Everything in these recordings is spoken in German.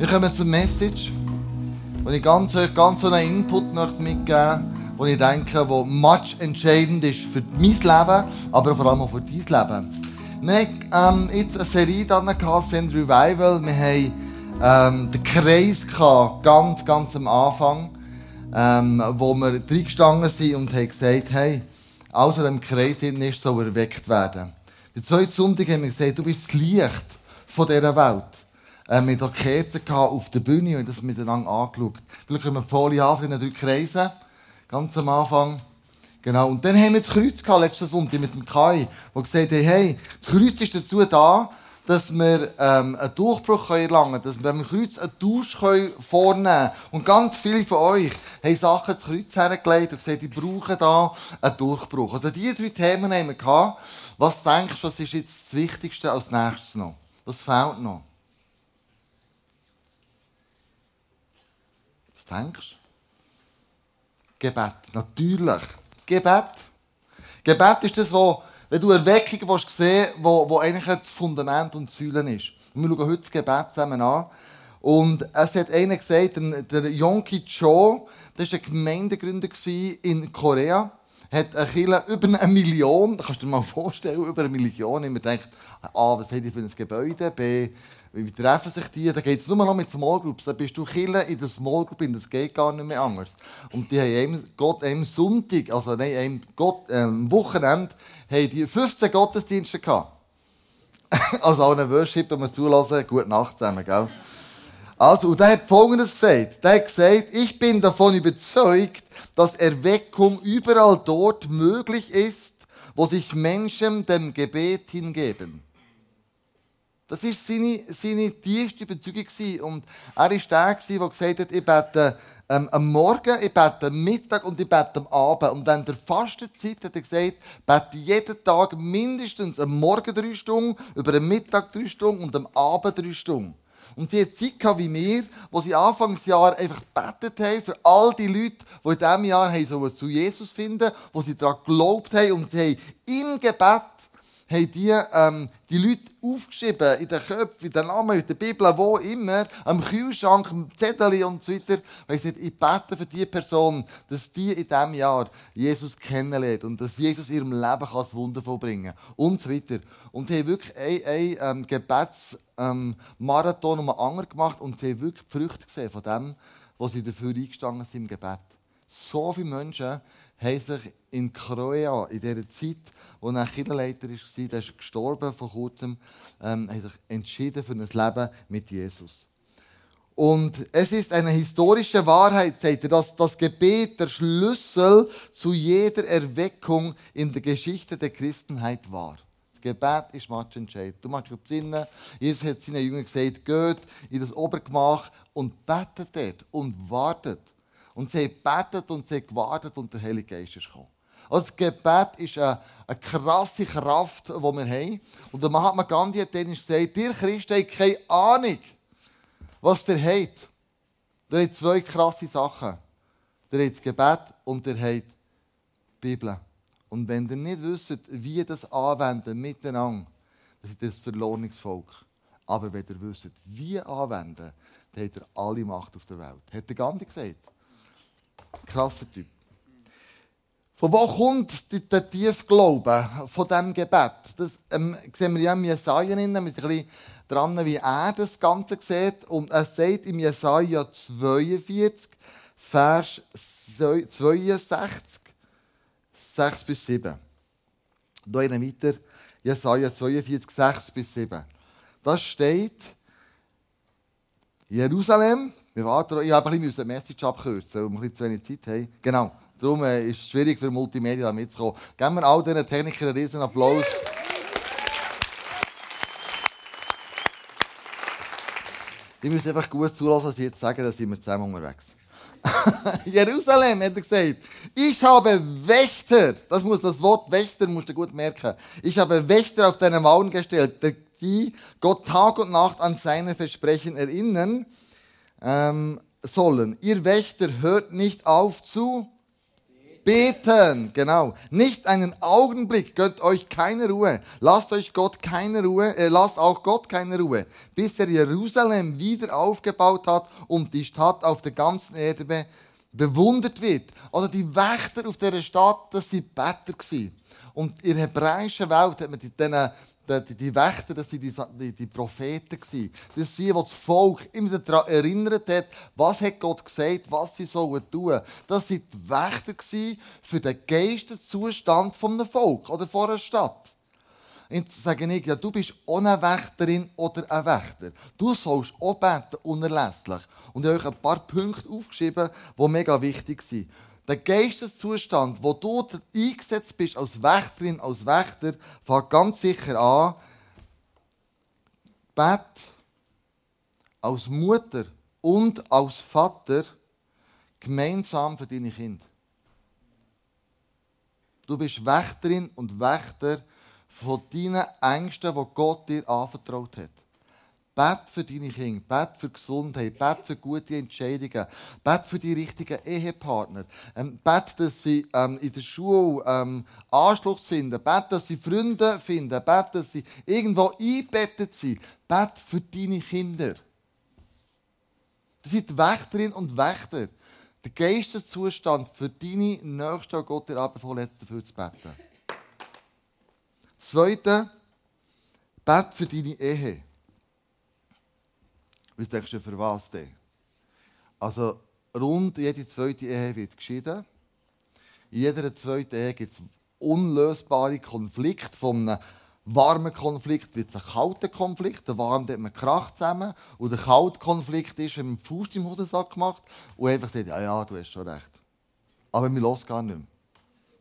Wir kommen zur Message, wo ich ganz, ganz so einen Input möchte mitgeben wo ich denke, wo much entscheidend ist für mein Leben, aber vor allem auch für dein Leben. Wir haben ähm, jetzt eine Serie dann gehabt, Send Revival. Wir haben ähm, den Kreis gehabt, ganz, ganz am Anfang, ähm, wo wir reingestanden sind und haben gesagt, hey, was im Kreis ist, soll erweckt werden. Der zweiten Sonntag haben wir gesagt, du bist das Licht von dieser Welt. Äh, mit Kerzen auf der Bühne und das miteinander angeschaut. Vielleicht können wir Folie an in den drei Kreisen. Ganz am Anfang. Genau. Und dann haben wir das Kreuz gehabt, letzten Sonntag mit dem Kai, der gesagt hat, hey, das Kreuz ist dazu da, dass wir ähm, einen Durchbruch erlangen können, dass wir dem Kreuz einen Tausch vornehmen können. Und ganz viele von euch haben Sachen ins Kreuz hergelegt und gesagt, ich brauche da einen Durchbruch. Also diese drei Themen haben wir gehabt. Was denkst du, was ist jetzt das Wichtigste als nächstes noch? Was fehlt noch? Denkst? Gebet. Natürlich. Gebet. Gebet ist das, wo, wenn du Erweckung willst sehen wo, wo eigentlich das Fundament und das Säulen ist. Und wir schauen heute das Gebet zusammen an. Und es hat einer gesagt, der Yonki Cho, das war ein Gemeindegründer in Korea, hat eine Kirche über eine Million, kannst du dir mal vorstellen, über eine Million. Und man denkt, A, was hat die für ein Gebäude, B, wie treffen sich die? Da geht es nur noch mit Small Groups. Da bist du Killer in der Small Group, das geht gar nicht mehr anders. Und die haben einem, Gott, einem Sonntag, also nein, einem Gott, äh, Wochenende, haben die 15 Gottesdienste gehabt. also auch einen Worship, wenn wir zulassen, gute Nacht zusammen, gell? Also, und der hat Folgendes gesagt. Der hat gesagt, ich bin davon überzeugt, dass Erweckung überall dort möglich ist, wo sich Menschen dem Gebet hingeben. Das war seine, seine tiefste Überzeugung. Und er war der, der gesagt hat, ich bete ähm, am Morgen, ich bete am Mittag und ich bete am Abend. Und während der Fastenzeit hat er gesagt, bete jeden Tag mindestens am Morgen drei Stunden, über den Mittag drei Stunden und am Abend drei Stunden. Und sie hat Zeit gehabt wie wir, wo sie Anfangsjahr einfach gebetet haben für all die Leute, die in diesem Jahr haben zu Jesus finden wo sie daran geglaubt haben und sie haben im Gebet haben die, ähm, die Leute aufgeschrieben, in den Köpfen, in den Namen, in der Bibel, wo immer, am Kühlschrank, am Zettel und so weiter. Weil ich, ich bete für diese Person, dass die in diesem Jahr Jesus kennenlernt und dass Jesus ihrem Leben das Wunder vollbringen kann und so weiter. Und sie haben wirklich einen, einen ähm, Gebetsmarathon ähm, um einen anderen gemacht und sie haben wirklich die Früchte gesehen von dem, was sie dafür eingestanden sind im Gebet. So viele Menschen haben sich in Kroia, in dieser Zeit, wo er Kirchenleiter war, der ist gestorben vor kurzem, ähm, haben sich entschieden für ein Leben mit Jesus. Und es ist eine historische Wahrheit, sagt er, dass das Gebet der Schlüssel zu jeder Erweckung in der Geschichte der Christenheit war. Das Gebet ist entscheidend. Du machst dich besinnen. Jesus hat seinen Jüngern gesagt, geht in das Obergemach und betet dort und wartet. Und sie haben gebetet und sie haben gewartet und der Heilige Geist ist gekommen. Also das Gebet ist eine, eine krasse Kraft, die wir haben. Und der Mahatma Gandhi hat dann gesagt, ihr Christen habt keine Ahnung, was ihr habt. Ihr habt zwei krasse Sachen. Ihr habt das Gebet und ihr habt die Bibel. Und wenn ihr nicht wisst, wie das anwenden miteinander, dann seid ihr das Verlohnungsvolk. Aber wenn ihr wisst, wie anwenden, dann habt ihr alle Macht auf der Welt. Hat der Gandhi gesagt. Krasser Typ. Von wo kommt der Tiefglaube von diesem Gebet? Das ähm, sehen wir ja im Jesaja, wir sind ein bisschen dran, wie er das Ganze sieht. Und er sagt im Jesaja 42, Vers 62, 6 bis 7. Hier einen weiter, Jesaja 42, 6 bis 7. Da steht, Jerusalem, wir warten, ich habe ein bisschen eine Message abkürzen, weil wir ein bisschen zu wenig Zeit haben. Genau. Darum äh, ist es schwierig für Multimedia mitzukommen. Geben wir all diesen Technikern einen riesen Applaus. Die müssen einfach gut zulassen, dass sie jetzt sagen, dass wir zusammen unterwegs. Jerusalem, hat er gesagt. Ich habe Wächter, das muss das Wort Wächter musst du gut merken. Ich habe Wächter auf deine Mauern gestellt, die Gott Tag und Nacht an seine Versprechen erinnern ähm, sollen. Ihr Wächter hört nicht auf zu Beten, genau. Nicht einen Augenblick, gönnt euch keine Ruhe. Lasst euch Gott keine Ruhe, äh, lasst auch Gott keine Ruhe, bis er Jerusalem wieder aufgebaut hat und die Stadt auf der ganzen Erde be bewundert wird. Oder die Wächter auf dieser Stadt, das waren Better. Und in der hebräischen Welt hat man diesen die, die Wächter, das waren die, die, die Propheten. Das sind die, die das Volk immer daran erinnert hat, was hat Gott gesagt, was sie sollen tun. Das waren die Wächter für den Geisteszustand eines Volk oder von einer Stadt. Jetzt sage ich, ja, du bist eine Wächterin oder ein Wächter. Du sollst auch beten, unerlässlich. Und ich habe euch ein paar Punkte aufgeschrieben, die mega wichtig sind. Der Geisteszustand, wo du eingesetzt bist als Wächterin, als Wächter, fängt ganz sicher an. Bet als Mutter und als Vater gemeinsam für deine Kinder. Du bist Wächterin und Wächter von deinen Ängsten, die Gott dir anvertraut hat. Bet für deine Kinder, bet für Gesundheit, bet für gute Entscheidungen, bet für die richtigen Ehepartner, ähm, bet, dass sie ähm, in der Schule ähm, Anschluss finden, bet, dass sie Freunde finden, bet, dass sie irgendwo einbettet sind, bet für deine Kinder. Das sind Wächterinnen und Wächter. Der Geisteszustand für deine Nächste, Gott dir anbefohlen hat, dafür zu beten. Zweite, bet für deine Ehe. Was denkst du, für was denn? Also, rund jede zweite Ehe wird geschieden. In jeder zweiten Ehe gibt es unlösbare Konflikte. Von einem warmen Konflikt wird es ein kalter Konflikt. Der warme hat man Krach zusammen. Und der kalte Konflikt ist, wenn man den Fuß im Hodensack macht und einfach sagt, ja, ja, du hast schon recht. Aber wir los gar nicht mehr.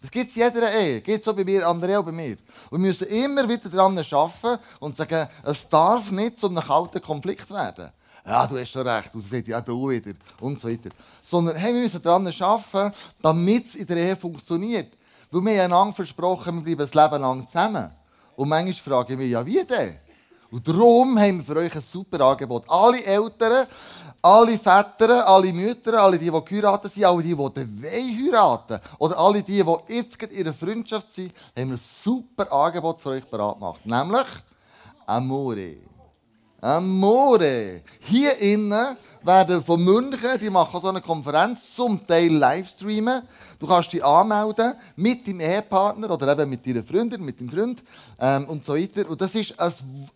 Das gibt es in jeder Ehe. Geht so bei mir, Andrea und bei mir. Und wir müssen immer wieder daran arbeiten und sagen, es darf nicht zu einem kalten Konflikt werden ja, du hast schon recht. Und sie sagt, ja, du wieder. Und so weiter. Sondern hey, wir müssen daran arbeiten, damit es in der Ehe funktioniert. Weil wir haben einander versprochen, wir bleiben das Leben lang zusammen. Und manchmal frage ich mich, ja, wie denn? Und darum haben wir für euch ein super Angebot. Alle Eltern, alle Väter, alle Mütter, alle die, die geheiratet sind, alle die, die heiraten Oder alle die, die jetzt in ihrer Freundschaft sind, haben wir ein super Angebot für euch bereit gemacht. Nämlich Amore. Amore. Hier innen werden von München, die machen so eine Konferenz, zum Teil Livestreamen. Du kannst dich anmelden mit deinem Ehepartner oder eben mit deiner Freundin, mit deinem Freund ähm, und so weiter. Und das ist ein,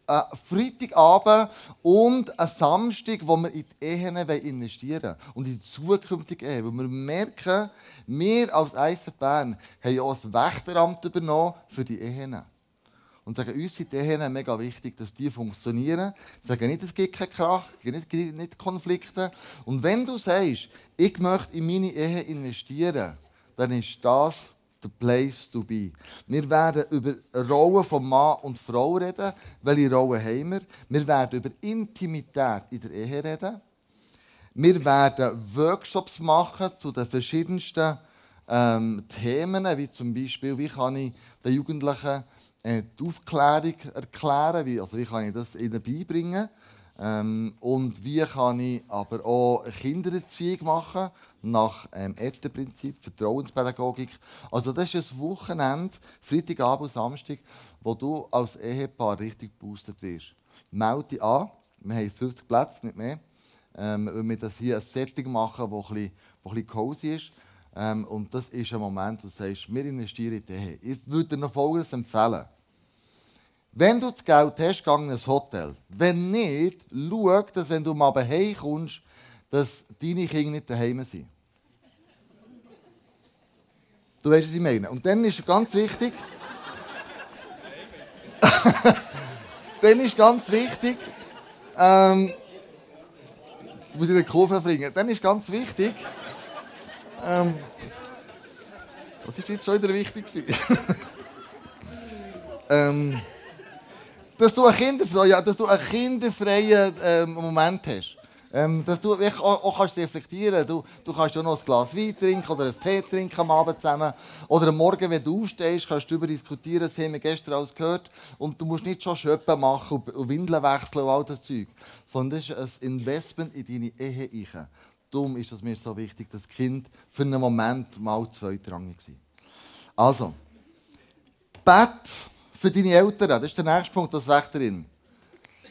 ein Freitagabend und ein Samstag, wo wir in die Ehen investieren und in die zukünftige Ehe. Weil wir merken, wir als Bern haben ja auch ein Wächteramt übernommen für die Ehen und sagen, uns sind die mega wichtig, dass die funktionieren. Sie sagen nicht, es gibt keinen Krach, es gibt nicht, nicht Konflikte. Und wenn du sagst, ich möchte in meine Ehe investieren, dann ist das the place to be. Wir werden über Rollen von Mann und Frau reden. Welche Rollen haben wir? Wir werden über Intimität in der Ehe reden. Wir werden Workshops machen zu den verschiedensten ähm, Themen, wie zum Beispiel, wie kann ich den Jugendlichen äh, die Aufklärung erklären, wie, also wie kann ich das ihnen beibringen ähm, und wie kann ich aber auch Kindererziehung machen nach ähm, Ette-Prinzip, Vertrauenspädagogik. Also das ist ein Wochenende, Freitagabend und Samstag, wo du als Ehepaar richtig boostet wirst. Melde dich an, wir haben 50 Plätze, nicht mehr, ähm, weil wir das hier ein Setting machen, das ein ein bisschen cozy ist. Ähm, und das ist ein Moment, wo du sagst, wir investieren in die. Ich würde dir noch Folgendes empfehlen. Wenn du das Geld hast, geh in ein Hotel. Wenn nicht, schau, dass wenn du mal heimkommst, dass deine Kinder nicht daheim sind. Du weißt, was ich meine. Und dann ist ganz wichtig. dann ist ganz wichtig. Ähm, musst in den Kurve bringen. Dann ist ganz wichtig. Ähm, was ist jetzt schon wieder wichtig? ähm, dass du einen kinderfreien, ja, dass du einen kinderfreien ähm, Moment hast. Ähm, dass du auch, auch kannst reflektieren du, du kannst ja noch ein Glas Wein trinken oder einen Tee trinken am Abend zusammen. Oder am Morgen, wenn du aufstehst, kannst du darüber diskutieren, das haben wir gestern alles gehört. Und du musst nicht schon Schöppen machen und Windeln wechseln und all das Zeug. Sondern das ist ein Investment in deine Ehe. Darum ist es mir so wichtig, dass Kind für einen Moment mal zweitrangig sind. Also, Bett für deine Eltern, das ist der nächste Punkt, das Wächterin.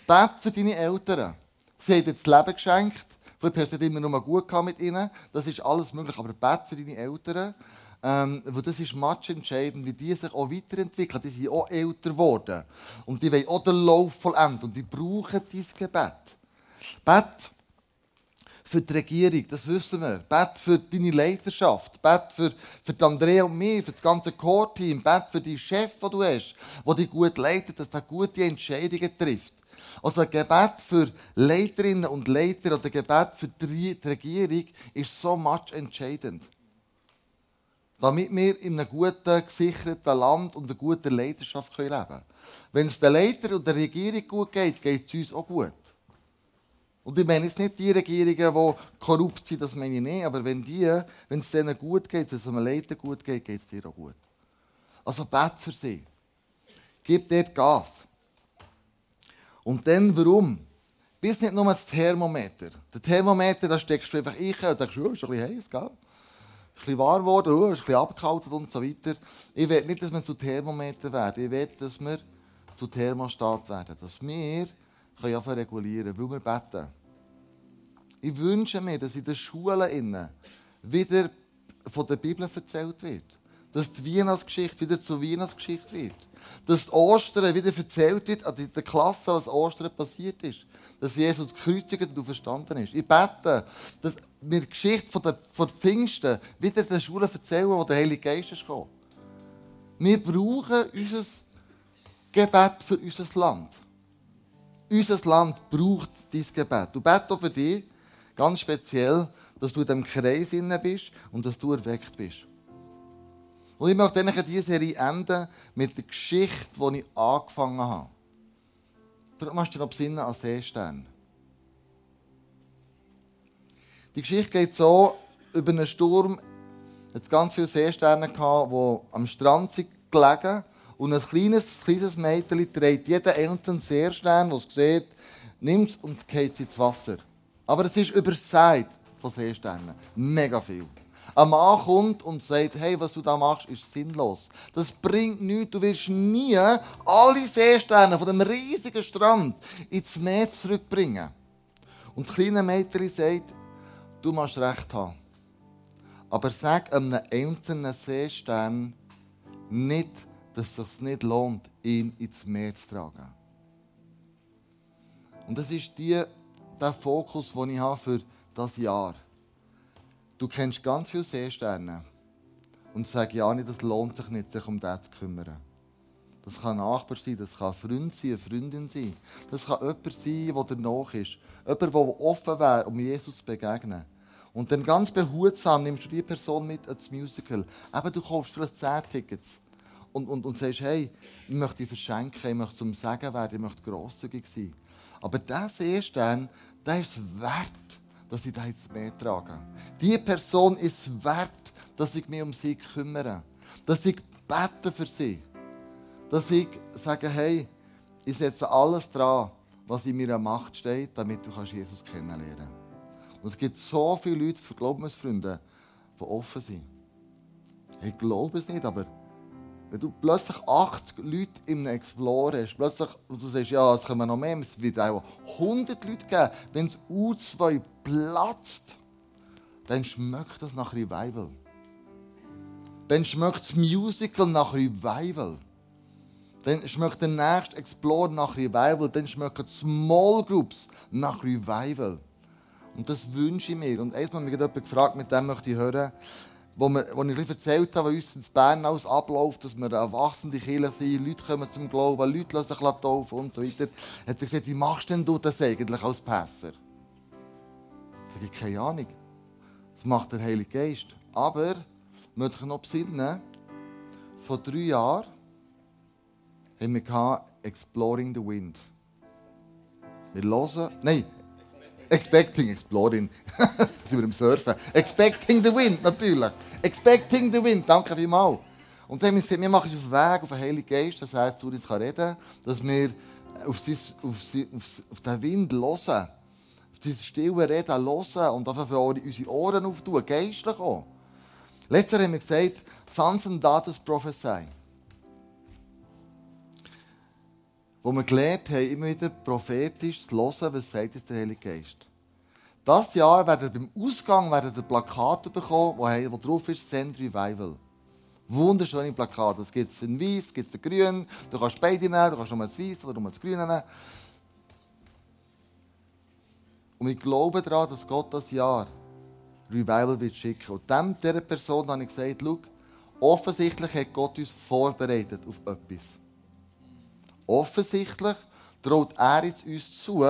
Bett für deine Eltern. Sie haben dir das Leben geschenkt. Vielleicht hast du nicht immer nur gut mit ihnen. Das ist alles möglich. Aber Bett für deine Eltern, ähm, das ist much entscheidend, wie die sich auch weiterentwickeln. Die sind auch älter geworden. Und die wollen auch den Lauf vollenden. Und die brauchen dieses Gebet. Bett für die Regierung, das wissen wir. Bett für deine Leiterschaft. Bett für, für Andrea und mich, für das ganze Core-Team. Bett für die Chef, den du hast, der dich gut leitet, dass er gute Entscheidungen trifft. Also ein Gebet für Leiterinnen und Leiter oder ein Gebet für die Regierung ist so much entscheidend. Damit wir in einem guten, gesicherten Land und einer guten Leiterschaft leben können. Wenn es den Leiter und der Regierung gut geht, geht es uns auch gut. Und ich meine jetzt nicht die Regierungen, die korrupt sind, das meine ich nicht, aber wenn, die, wenn es denen gut geht, wenn es einem Leiter gut geht, geht es dir auch gut. Also bet für sie. Gib dort Gas. Und dann warum? Bis nicht nur das Thermometer. Der Thermometer, da steckst du einfach ein und denkst, oh, ist ein bisschen heiß, gell? Ist ein bisschen warm geworden, oh, ist ein bisschen abgekaltet und so weiter. Ich will nicht, dass wir zu Thermometer werden. Ich will, dass wir zu Thermostat werden. Dass wir können anfangen regulieren, weil wir beten. Ich wünsche mir, dass in den Schulen wieder von der Bibel erzählt wird. Dass die Weihnachtsgeschichte wieder zur Weihnachtsgeschichte wird. Dass Ostern wieder erzählt wird an der Klasse, was Ostern passiert ist. Dass Jesus gekreuzigt und verstanden ist. Ich bete, dass wir die Geschichte von der, von Pfingsten wieder den Schulen erzählen, wo der Heilige Geist ist gekommen. Wir brauchen unser Gebet für unser Land. Unser Land braucht dein Gebet. Du bete für dich, ganz speziell, dass du in diesem Kreis bist und dass du erweckt bist. Und ich möchte diese Serie enden mit der Geschichte, die ich angefangen habe. Du machst dir noch besinnen an Seestern. Die Geschichte geht so, über einen Sturm es ganz viele Seesterne die am Strand sind gelegen und ein kleines, kleines Mädchen trägt jeden einzelnen Seestern, der es sieht, nimmt es und geht ins Wasser. Aber es ist übersät von Seesternen. Mega viel. Ein Mann kommt und sagt, hey, was du da machst, ist sinnlos. Das bringt nichts. Du wirst nie alle Seesterne von dem riesigen Strand ins Meer zurückbringen. Und das kleine Mädchen sagt, du musst recht haben. Aber sag einem einzelnen Seestern nicht, dass es sich nicht lohnt, ihn ins Meer zu tragen. Und das ist die, der Fokus, den ich habe für das Jahr. Du kennst ganz viele Seesterne und sagst ja nicht, das lohnt sich nicht, sich um das zu kümmern. Das kann ein Nachbar sein, das kann ein Freund sein, eine Freundin sein. Das kann jemand sein, der danach ist. Jemand, der offen wäre, um Jesus zu begegnen. Und dann ganz behutsam nimmst du die Person mit ins Musical. Eben, du kaufst vielleicht 10 Tickets und, und, und sagst, hey, ich möchte verschenken, ich möchte zum Segen werden, ich möchte grosszügig sein. Aber dieser Seestern, der ist wert, dass ich da ins Meer trage. Diese Person ist wert, dass ich mich um sie kümmere. Dass ich bete für sie. Dass ich sage, hey, ich setze alles dran, was in meiner Macht steht, damit du Jesus kennenlernen kannst. Und es gibt so viele Leute, Glaubensfreunde, die offen sind. Ich glaube es nicht, aber wenn du plötzlich 80 Leute im Explorer hast, plötzlich, und du sagst, ja, es kommen noch mehr, es wird auch 100 Leute geben, wenn das U2 platzt, dann schmeckt das nach Revival. Dann schmeckt das Musical nach Revival. Dann schmeckt der nächste Explorer nach Revival. Dann schmecken Small Groups nach Revival. Und das wünsche ich mir. Und erstmal hat mich jemand gefragt, mit dem möchte ich hören, wo, wir, wo ich erzählt habe, wie uns in Bern alles abläuft, dass wir eine wachsende sind, Leute kommen zum Glauben, Leute lassen sich taufen und so weiter, hat er gesagt, wie machst denn du das eigentlich als Pässer? Ich sage, keine Ahnung. Das macht der Heilige Geist. Aber, möchte ich noch besinnen, vor drei Jahren haben wir Exploring the Wind. Wir hören, nein, Expecting, Exploring. sind wir im Surfen. Expecting the Wind, natürlich. Expecting the Wind, danke vielmals. Und dann haben wir gesagt, wir machen uns auf den Weg auf den Heiligen Geist, dass er zu uns reden kann, dass wir auf, sein, auf, sein, auf, auf den Wind hören, auf diese stille Reden hören und einfach für unsere Ohren auftun, geistlich auch. Letztes Jahr haben wir gesagt, Sons and Daughters prophesy. Wo wir gelernt haben, immer wieder prophetisch zu hören, was sagt der Heilige Geist. Das Jahr werden beim Ausgang werden ihr Plakate bekommen, wo, drauf ist Send Revival. Wunderschöne Plakate. Es gibt in weiß, gibt in grün. Du kannst beide nehmen, du kannst nur das weiß oder nur das grüne nehmen. Und ich glaube daran, dass Gott das Jahr Revival wird schicken. Und dem, dieser Person habe ich gesagt, schau, offensichtlich hat Gott uns vorbereitet auf etwas. Offensichtlich traut er jetzt uns zu,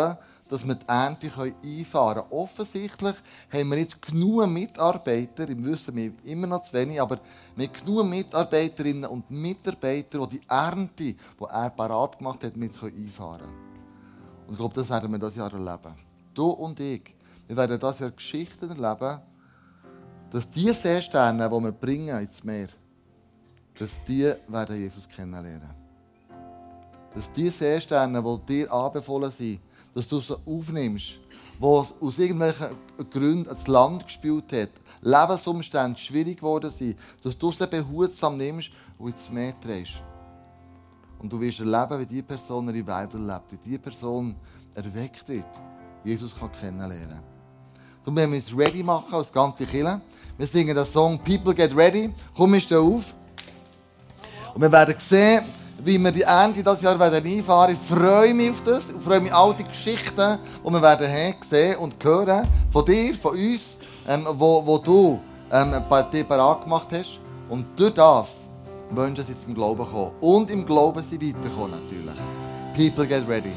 dass wir die Ernte einfahren können. Offensichtlich haben wir jetzt genug Mitarbeiter, im Wissen wir immer noch zu wenig, aber wir haben genug Mitarbeiterinnen und Mitarbeiter, die die Ernte, die er parat gemacht hat, mit einfahren können. Und ich glaube, das werden wir dieses Jahr erleben. Du und ich, wir werden dieses Jahr Geschichten erleben, dass die Seesterne, die wir bringen ins Meer, dass die werden Jesus kennenlernen. Dass die Seesterne, die dir anbefohlen sind, dass du sie aufnimmst, die aus irgendwelchen Gründen ans Land gespielt hat, Lebensumstände schwierig geworden sind, dass du sie behutsam nimmst und ins Meer drehst. Und du wirst erleben, wie diese Person ihre Weibel lebt, wie diese Person erweckt wird, Jesus kann kennenlernen. Darum werden wir uns ready machen als ganze Kirche. Wir singen den Song People Get Ready. Komm, ist auf. Und wir werden sehen, wie wir die Ende dieses Jahr werden einfahren. Ich freue mich auf das. Ich freue mich auf all die Geschichten, die wir werden sehen und hören. Von dir, von uns, ähm, wo, wo du ähm, bei dir bereit gemacht hast. Und durch das wollen sie zum Glauben kommen. Und im Glauben sie weiterkommen natürlich. People get ready.